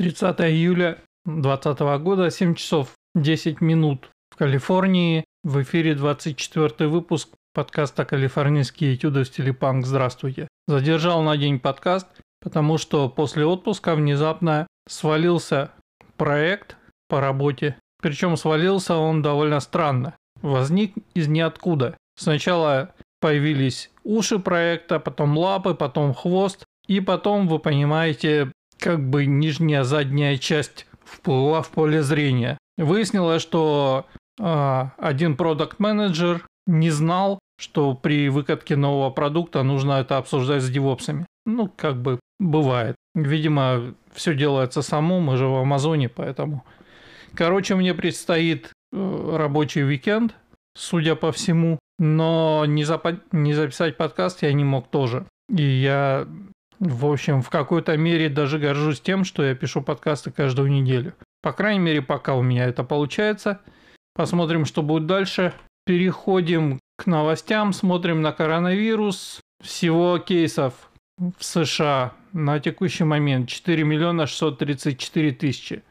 30 июля 2020 года, 7 часов 10 минут в Калифорнии. В эфире 24 выпуск подкаста «Калифорнийские этюды в стиле панк». Здравствуйте. Задержал на день подкаст, потому что после отпуска внезапно свалился проект по работе. Причем свалился он довольно странно. Возник из ниоткуда. Сначала появились уши проекта, потом лапы, потом хвост. И потом, вы понимаете, как бы нижняя задняя часть вплыла в поле зрения. Выяснилось, что э, один продукт менеджер не знал, что при выкатке нового продукта нужно это обсуждать с девопсами. Ну, как бы бывает. Видимо, все делается само, мы же в Амазоне, поэтому... Короче, мне предстоит э, рабочий уикенд, судя по всему, но не, запа- не записать подкаст я не мог тоже. И я в общем, в какой-то мере даже горжусь тем, что я пишу подкасты каждую неделю. По крайней мере, пока у меня это получается. Посмотрим, что будет дальше. Переходим к новостям, смотрим на коронавирус. Всего кейсов в США на текущий момент 4 миллиона 634 тысячи.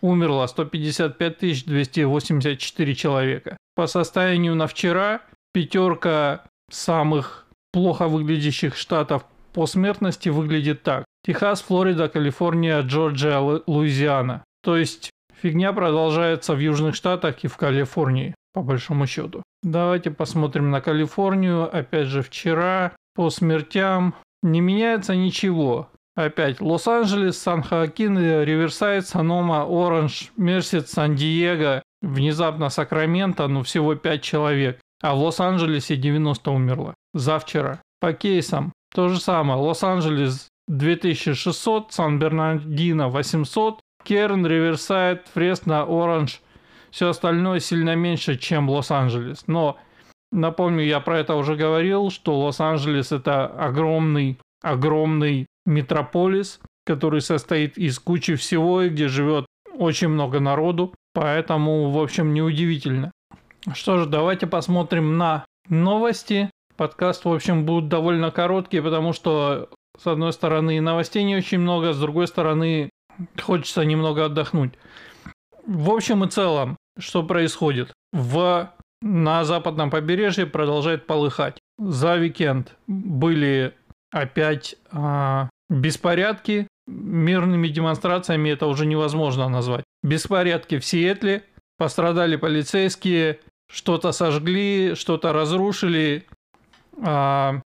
Умерло 155 тысяч 284 человека. По состоянию на вчера пятерка самых плохо выглядящих штатов по смертности выглядит так. Техас, Флорида, Калифорния, Джорджия, Луизиана. То есть фигня продолжается в Южных Штатах и в Калифорнии, по большому счету. Давайте посмотрим на Калифорнию. Опять же, вчера по смертям не меняется ничего. Опять Лос-Анджелес, Сан-Хоакин, Риверсайд, Санома, Оранж, Мерсит, Сан-Диего, внезапно Сакраменто, ну всего 5 человек. А в Лос-Анджелесе 90 умерло. Завчера. По кейсам то же самое. Лос-Анджелес 2600, Сан-Бернардино 800, Керн, Риверсайд, Фресно, Оранж. Все остальное сильно меньше, чем Лос-Анджелес. Но напомню, я про это уже говорил, что Лос-Анджелес это огромный, огромный метрополис, который состоит из кучи всего и где живет очень много народу. Поэтому, в общем, неудивительно. Что же, давайте посмотрим на новости. Подкаст, в общем, будут довольно короткие, потому что, с одной стороны, новостей не очень много, с другой стороны, хочется немного отдохнуть. В общем и целом, что происходит? В, на западном побережье продолжает полыхать. За уикенд были опять а, беспорядки. Мирными демонстрациями это уже невозможно назвать. Беспорядки в Сиэтле, пострадали полицейские, что-то сожгли, что-то разрушили,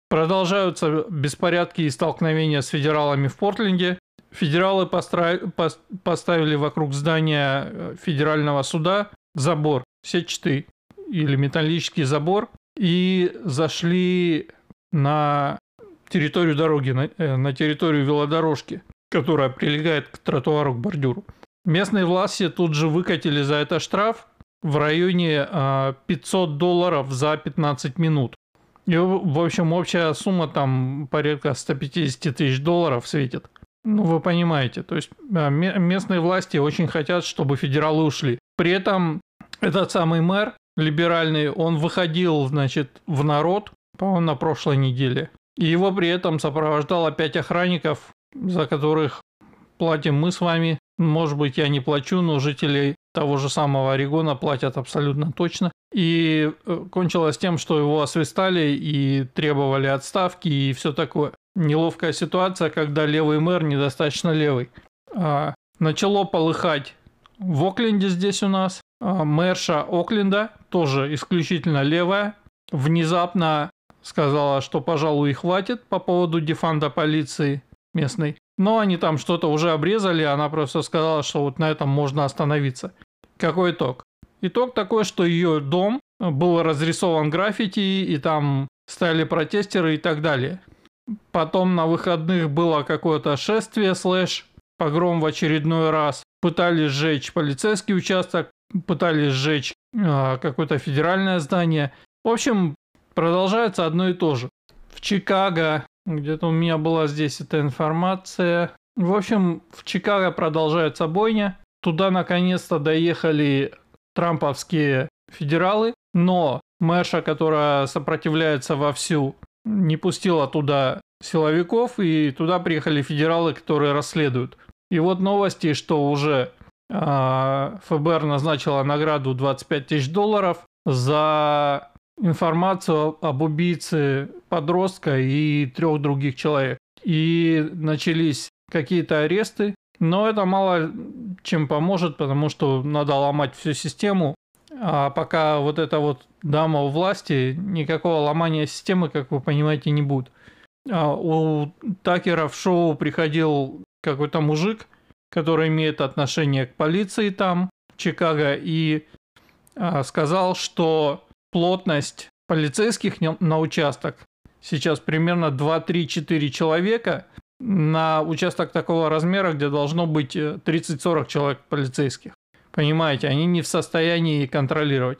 продолжаются беспорядки и столкновения с федералами в Портленде. Федералы поставили вокруг здания э, федерального суда забор, сетчатый или металлический забор, и зашли на территорию дороги, на, э, на территорию велодорожки, которая прилегает к тротуару, к бордюру. Местные власти тут же выкатили за это штраф в районе 500 а, долларов за 15 минут. И, в общем, общая сумма там порядка 150 тысяч долларов светит. Ну, вы понимаете, то есть местные власти очень хотят, чтобы федералы ушли. При этом этот самый мэр либеральный, он выходил, значит, в народ, по-моему, на прошлой неделе. И его при этом сопровождало пять охранников, за которых платим мы с вами. Может быть, я не плачу, но жители того же самого Орегона платят абсолютно точно. И э, кончилось тем, что его освистали и требовали отставки и все такое. Неловкая ситуация, когда левый мэр недостаточно левый. А, начало полыхать в Окленде здесь у нас. А, мэрша Окленда, тоже исключительно левая, внезапно сказала, что, пожалуй, хватит по поводу дефанда полиции местной. Но они там что-то уже обрезали, она просто сказала, что вот на этом можно остановиться. Какой итог? Итог такой, что ее дом был разрисован граффити, и там стояли протестеры и так далее. Потом на выходных было какое-то шествие, слэш, погром в очередной раз. Пытались сжечь полицейский участок, пытались сжечь э, какое-то федеральное здание. В общем, продолжается одно и то же. В Чикаго, где-то у меня была здесь эта информация. В общем, в Чикаго продолжается бойня. Туда наконец-то доехали трамповские федералы, но Мэша, которая сопротивляется вовсю, не пустила туда силовиков, и туда приехали федералы, которые расследуют. И вот новости, что уже э, ФБР назначила награду 25 тысяч долларов за информацию об убийце подростка и трех других человек. И начались какие-то аресты, но это мало чем поможет, потому что надо ломать всю систему. А пока вот эта вот дама у власти, никакого ломания системы, как вы понимаете, не будет. А у Такера в шоу приходил какой-то мужик, который имеет отношение к полиции там, в Чикаго, и а, сказал, что плотность полицейских на участок сейчас примерно 2-3-4 человека на участок такого размера, где должно быть 30-40 э, человек полицейских. Понимаете, они не в состоянии контролировать.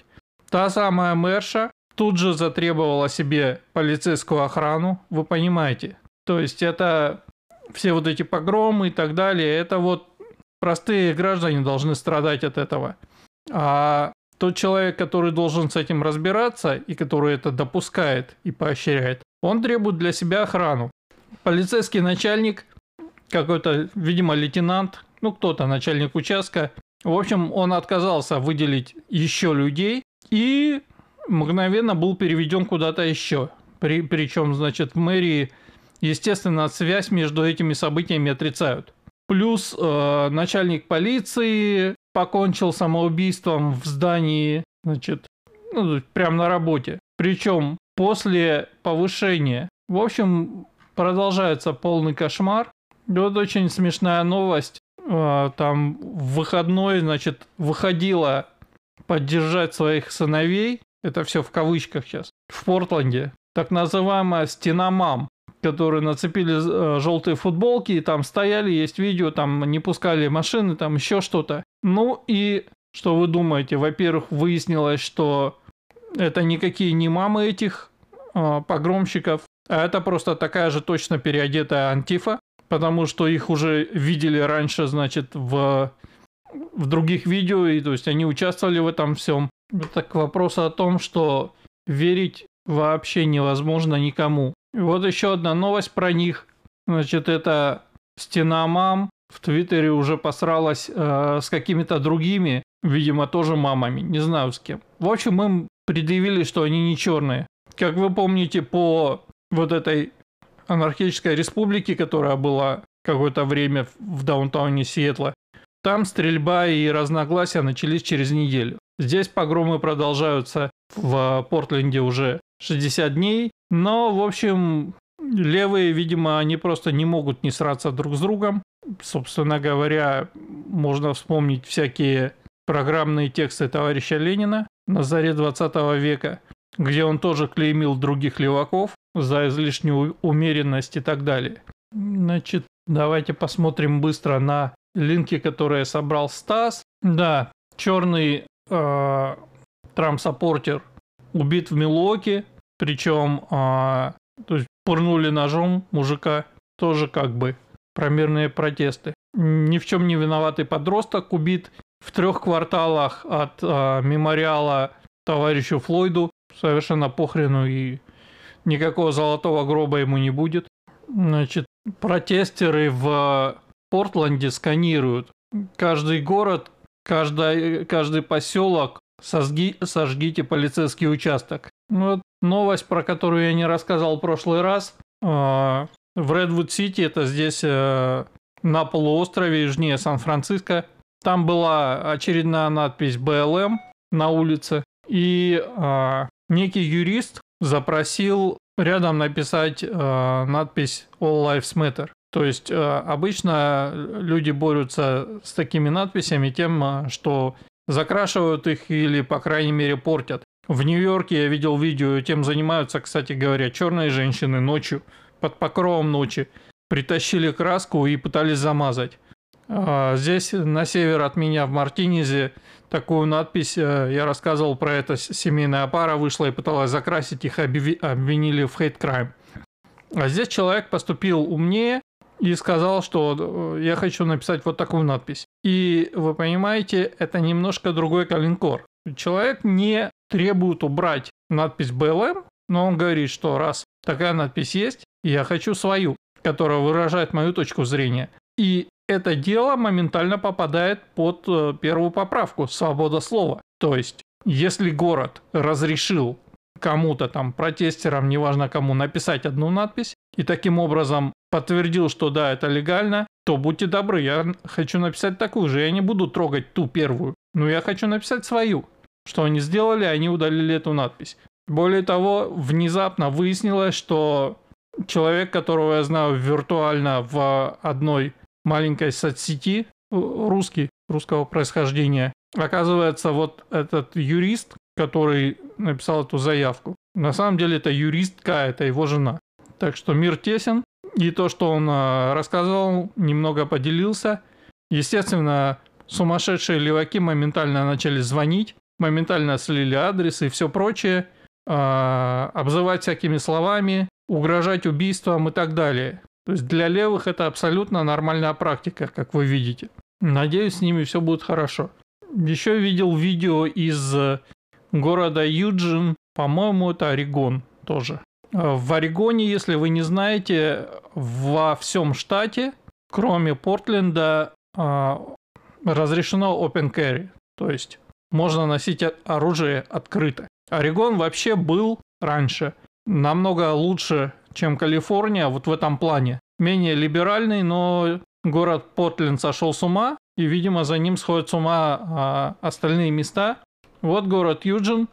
Та самая мэрша тут же затребовала себе полицейскую охрану, вы понимаете. То есть это все вот эти погромы и так далее, это вот простые граждане должны страдать от этого. А тот человек, который должен с этим разбираться и который это допускает и поощряет, он требует для себя охрану. Полицейский начальник, какой-то, видимо, лейтенант, ну кто-то, начальник участка, в общем, он отказался выделить еще людей и мгновенно был переведен куда-то еще. При, причем, значит, в мэрии, естественно, связь между этими событиями отрицают. Плюс э, начальник полиции покончил самоубийством в здании, значит, ну, прямо на работе. Причем после повышения. В общем, продолжается полный кошмар. И вот очень смешная новость. А, там в выходной, значит, выходила поддержать своих сыновей, это все в кавычках сейчас, в Портленде, так называемая стена мам, которые нацепили э, желтые футболки, и там стояли, есть видео, там не пускали машины, там еще что-то. Ну и что вы думаете? Во-первых, выяснилось, что это никакие не мамы этих э, погромщиков, а это просто такая же точно переодетая антифа, потому что их уже видели раньше, значит, в, в других видео, и то есть они участвовали в этом всем. Это к вопросу о том, что верить вообще невозможно никому. И вот еще одна новость про них. Значит, это стена мам в Твиттере уже посралась э, с какими-то другими, видимо, тоже мамами, не знаю с кем. В общем, им предъявили, что они не черные. Как вы помните, по вот этой анархической республики, которая была какое-то время в даунтауне Сиэтла, там стрельба и разногласия начались через неделю. Здесь погромы продолжаются в Портленде уже 60 дней, но, в общем, левые, видимо, они просто не могут не сраться друг с другом. Собственно говоря, можно вспомнить всякие программные тексты товарища Ленина на заре 20 века, где он тоже клеймил других леваков за излишнюю умеренность и так далее. Значит, давайте посмотрим быстро на линки, которые собрал Стас. Да, черный э, Трамп-саппортер убит в Милоке, причем э, то есть пырнули ножом мужика, тоже как бы промерные протесты. Ни в чем не виноватый подросток убит в трех кварталах от э, мемориала товарищу Флойду, совершенно похрену и никакого золотого гроба ему не будет. Значит, протестеры в Портленде сканируют каждый город, каждый, каждый поселок, сожги, сожгите полицейский участок. Вот новость, про которую я не рассказал в прошлый раз. А, в Редвуд-Сити, это здесь э, на полуострове южнее Сан-Франциско, там была очередная надпись БЛМ на улице, и э, некий юрист запросил рядом написать э, надпись All Lives Matter. То есть э, обычно люди борются с такими надписями тем, э, что закрашивают их или, по крайней мере, портят. В Нью-Йорке я видел видео, тем занимаются, кстати говоря, черные женщины ночью, под покровом ночи. Притащили краску и пытались замазать. А здесь на север от меня в Мартинезе такую надпись, э, я рассказывал про это, семейная пара вышла и пыталась закрасить, их обвинили в crime. А здесь человек поступил умнее и сказал, что э, я хочу написать вот такую надпись. И вы понимаете, это немножко другой калинкор. Человек не требует убрать надпись BLM, но он говорит, что раз такая надпись есть, я хочу свою, которая выражает мою точку зрения. И это дело моментально попадает под э, первую поправку «свобода слова». То есть, если город разрешил кому-то там, протестерам, неважно кому, написать одну надпись, и таким образом подтвердил, что да, это легально, то будьте добры, я хочу написать такую же. Я не буду трогать ту первую, но я хочу написать свою. Что они сделали, они удалили эту надпись. Более того, внезапно выяснилось, что человек, которого я знаю виртуально в одной маленькой соцсети, русский, русского происхождения, оказывается, вот этот юрист, который написал эту заявку, на самом деле это юристка, это его жена. Так что мир тесен, и то, что он а, рассказывал, немного поделился. Естественно, сумасшедшие леваки моментально начали звонить, моментально слили адрес и все прочее, а, обзывать всякими словами, угрожать убийством и так далее. То есть для левых это абсолютно нормальная практика, как вы видите. Надеюсь, с ними все будет хорошо. Еще видел видео из города Юджин, по-моему, это Орегон тоже. В Орегоне, если вы не знаете, во всем штате, кроме Портленда, а, разрешено open carry. То есть можно носить оружие открыто. Орегон вообще был раньше намного лучше, чем Калифорния вот в этом плане. Менее либеральный, но город Портленд сошел с ума, и, видимо, за ним сходят с ума а, остальные места. Вот город Юджин,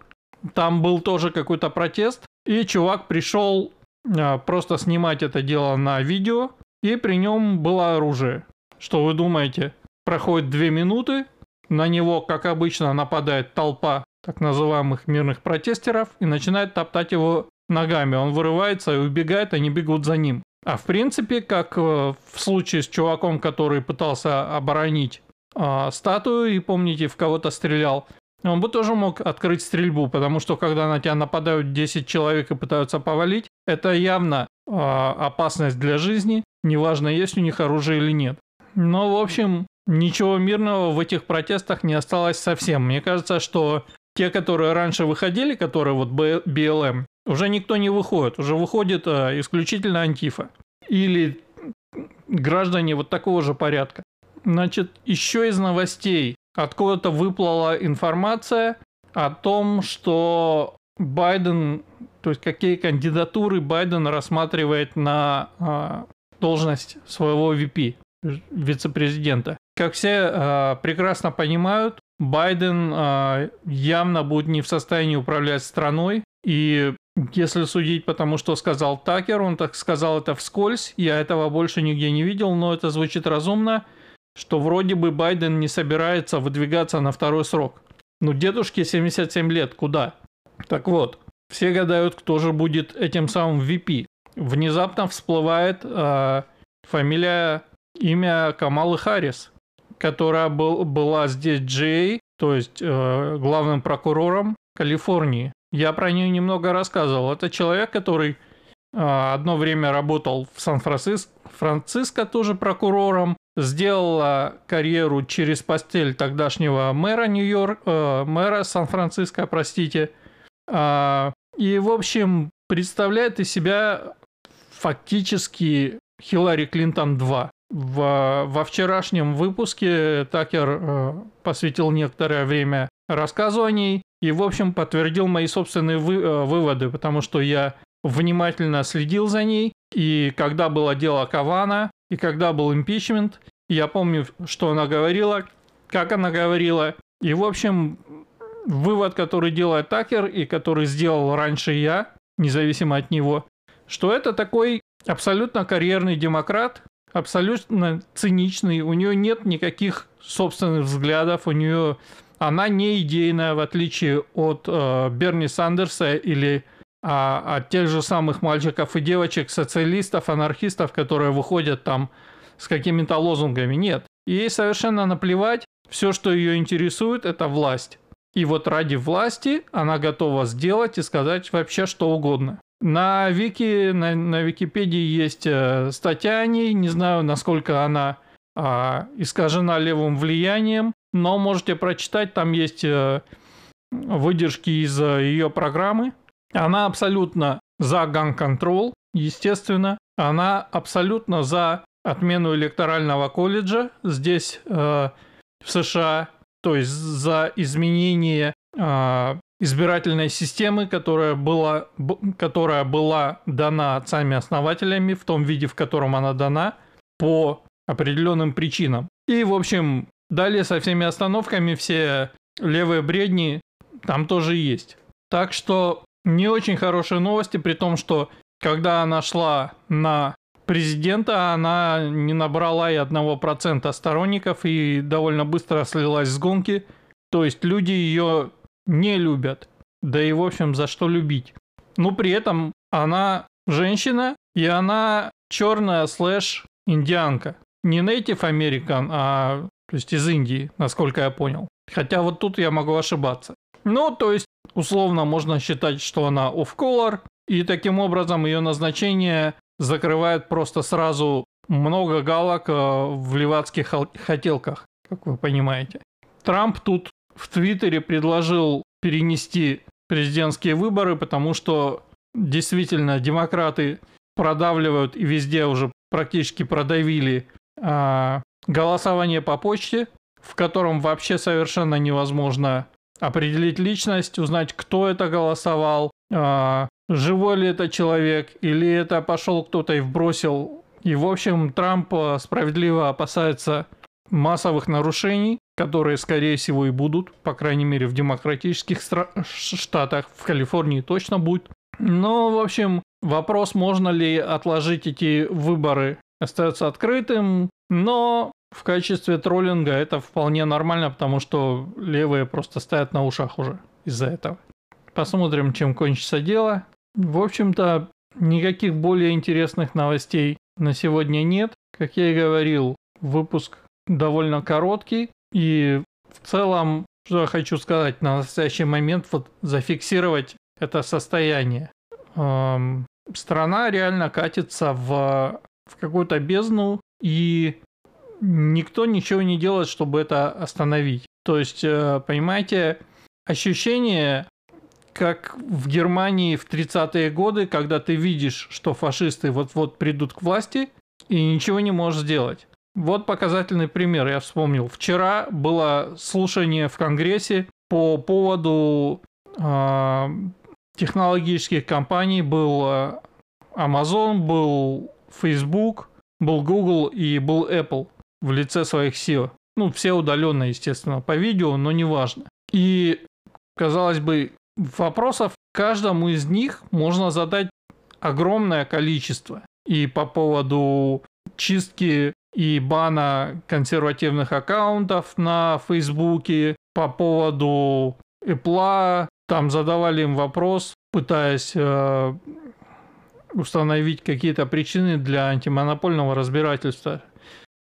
там был тоже какой-то протест, и чувак пришел а, просто снимать это дело на видео, и при нем было оружие. Что вы думаете? Проходит две минуты, на него, как обычно, нападает толпа так называемых мирных протестеров и начинает топтать его ногами. Он вырывается и убегает, они бегут за ним. А в принципе, как э, в случае с чуваком, который пытался оборонить э, статую и, помните, в кого-то стрелял, он бы тоже мог открыть стрельбу, потому что когда на тебя нападают 10 человек и пытаются повалить, это явно э, опасность для жизни, неважно, есть у них оружие или нет. Но, в общем, ничего мирного в этих протестах не осталось совсем. Мне кажется, что те, которые раньше выходили, которые вот BLM, уже никто не выходит, уже выходит а, исключительно антифа. Или граждане вот такого же порядка. Значит, еще из новостей откуда-то выплыла информация о том, что Байден, то есть какие кандидатуры Байден рассматривает на э, должность своего VP, вице-президента. Как все э, прекрасно понимают, Байден э, явно будет не в состоянии управлять страной, и если судить по тому, что сказал Такер, он так сказал это вскользь, я этого больше нигде не видел, но это звучит разумно – что вроде бы Байден не собирается выдвигаться на второй срок. Ну, дедушке 77 лет, куда? Так вот, все гадают, кто же будет этим самым VP. Внезапно всплывает э, фамилия, имя Камалы Харрис, которая был, была здесь Джей, то есть э, главным прокурором Калифорнии. Я про нее немного рассказывал. Это человек, который э, одно время работал в Сан-Франциско, Франциско тоже прокурором, сделала карьеру через постель тогдашнего мэра Нью-Йорк, э, мэра Сан-Франциско, простите. Э, и, в общем, представляет из себя фактически Хиллари Клинтон 2. В, во вчерашнем выпуске Такер э, посвятил некоторое время рассказу о ней и, в общем, подтвердил мои собственные вы, э, выводы, потому что я внимательно следил за ней, и когда было дело Кавана, и когда был импичмент, я помню, что она говорила, как она говорила. И, в общем, вывод, который делает Такер и который сделал раньше я, независимо от него, что это такой абсолютно карьерный демократ, абсолютно циничный, у нее нет никаких собственных взглядов, у нее она не идейная, в отличие от э, Берни Сандерса или а, от тех же самых мальчиков и девочек, социалистов, анархистов, которые выходят там с какими-то лозунгами. Нет. Ей совершенно наплевать. Все, что ее интересует, это власть. И вот ради власти она готова сделать и сказать вообще что угодно. На Вики, на, на Википедии есть э, статья о ней. Не знаю, насколько она э, искажена левым влиянием, но можете прочитать. Там есть э, выдержки из э, ее программы. Она абсолютно за control, естественно. Она абсолютно за отмену электорального колледжа здесь э, в США, то есть за изменение э, избирательной системы, которая была, которая была дана отцами-основателями в том виде, в котором она дана, по определенным причинам. И, в общем, далее со всеми остановками все левые бредни там тоже есть. Так что не очень хорошие новости, при том, что когда она шла на президента, она не набрала и одного процента сторонников и довольно быстро слилась с гонки. То есть люди ее не любят. Да и, в общем, за что любить. Но при этом она женщина, и она черная слэш индианка. Не Native American, а то есть из Индии, насколько я понял. Хотя вот тут я могу ошибаться. Ну, то есть, условно можно считать, что она off-color, и таким образом ее назначение закрывает просто сразу много галок э, в левацких хотелках, как вы понимаете. Трамп тут в Твиттере предложил перенести президентские выборы, потому что действительно демократы продавливают и везде уже практически продавили а, голосование по почте, в котором вообще совершенно невозможно определить личность, узнать, кто это голосовал, а, живой ли это человек, или это пошел кто-то и вбросил. И, в общем, Трамп а, справедливо опасается массовых нарушений, которые, скорее всего, и будут, по крайней мере, в демократических штатах, в Калифорнии точно будет. Но, в общем, вопрос, можно ли отложить эти выборы, остается открытым, но в качестве троллинга это вполне нормально, потому что левые просто стоят на ушах уже из-за этого. Посмотрим, чем кончится дело. В общем-то, никаких более интересных новостей на сегодня нет. Как я и говорил, выпуск довольно короткий. И в целом, что я хочу сказать на настоящий момент, вот зафиксировать это состояние. Эм, страна реально катится в, в какую-то бездну, и никто ничего не делает, чтобы это остановить. То есть, э, понимаете, ощущение, как в Германии в 30-е годы, когда ты видишь, что фашисты вот-вот придут к власти, и ничего не можешь сделать. Вот показательный пример, я вспомнил. Вчера было слушание в Конгрессе по поводу э, технологических компаний. Был э, Amazon, был Facebook, был Google и был Apple в лице своих SEO. Ну, все удаленно, естественно, по видео, но неважно. И, казалось бы, вопросов каждому из них можно задать огромное количество. И по поводу чистки и бана консервативных аккаунтов на Фейсбуке, по поводу Apple, там задавали им вопрос, пытаясь э, установить какие-то причины для антимонопольного разбирательства.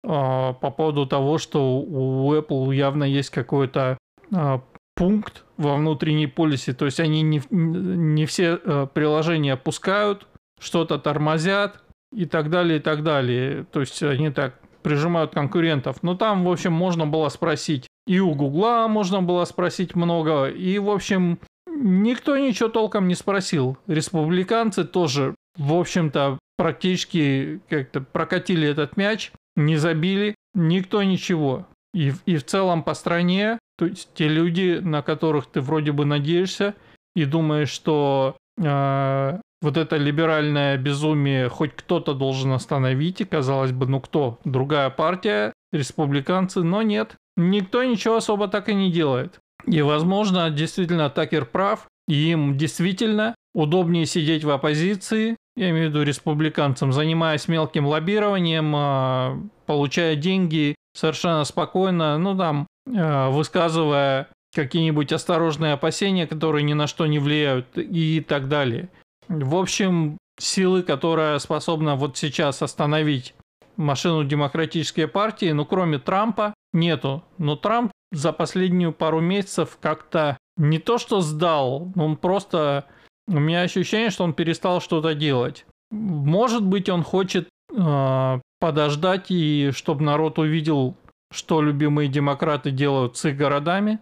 А, по поводу того, что у Apple явно есть какой-то а, пункт во внутренней полисе, то есть они не, не все а, приложения пускают, что-то тормозят и так далее, и так далее. То есть они так прижимают конкурентов. Но там, в общем, можно было спросить. И у Гугла можно было спросить много. И, в общем, никто ничего толком не спросил. Республиканцы тоже, в общем-то, практически как-то прокатили этот мяч не забили, никто ничего. И, и в целом по стране, то есть те люди, на которых ты вроде бы надеешься и думаешь, что э, вот это либеральное безумие хоть кто-то должен остановить, и казалось бы, ну кто? Другая партия, республиканцы, но нет. Никто ничего особо так и не делает. И, возможно, действительно Такер прав, и им действительно удобнее сидеть в оппозиции, я имею в виду республиканцам, занимаясь мелким лоббированием, а, получая деньги совершенно спокойно, ну там, а, высказывая какие-нибудь осторожные опасения, которые ни на что не влияют и так далее. В общем, силы, которая способна вот сейчас остановить машину демократической партии, ну кроме Трампа, нету. Но Трамп за последнюю пару месяцев как-то не то что сдал, он просто у меня ощущение, что он перестал что-то делать. Может быть, он хочет э, подождать и чтобы народ увидел, что любимые демократы делают с их городами.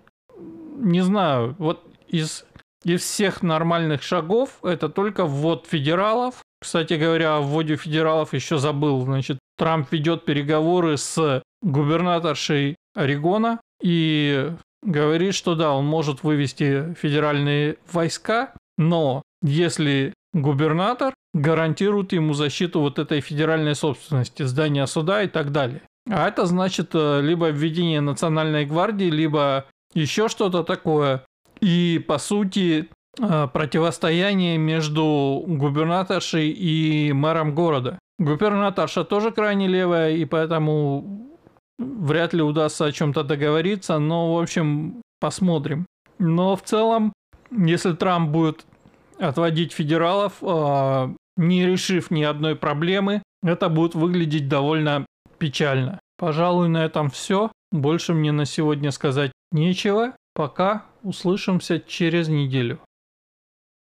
Не знаю, вот из, из всех нормальных шагов это только ввод федералов. Кстати говоря, о вводе федералов еще забыл. Значит, Трамп ведет переговоры с губернаторшей Орегона и говорит, что да, он может вывести федеральные войска, но если губернатор гарантирует ему защиту вот этой федеральной собственности, здания суда и так далее. А это значит э, либо введение национальной гвардии, либо еще что-то такое. И по сути э, противостояние между губернаторшей и мэром города. Губернаторша тоже крайне левая, и поэтому вряд ли удастся о чем-то договориться, но, в общем, посмотрим. Но в целом, если Трамп будет отводить федералов, э, не решив ни одной проблемы, это будет выглядеть довольно печально. Пожалуй, на этом все. Больше мне на сегодня сказать нечего. Пока услышимся через неделю.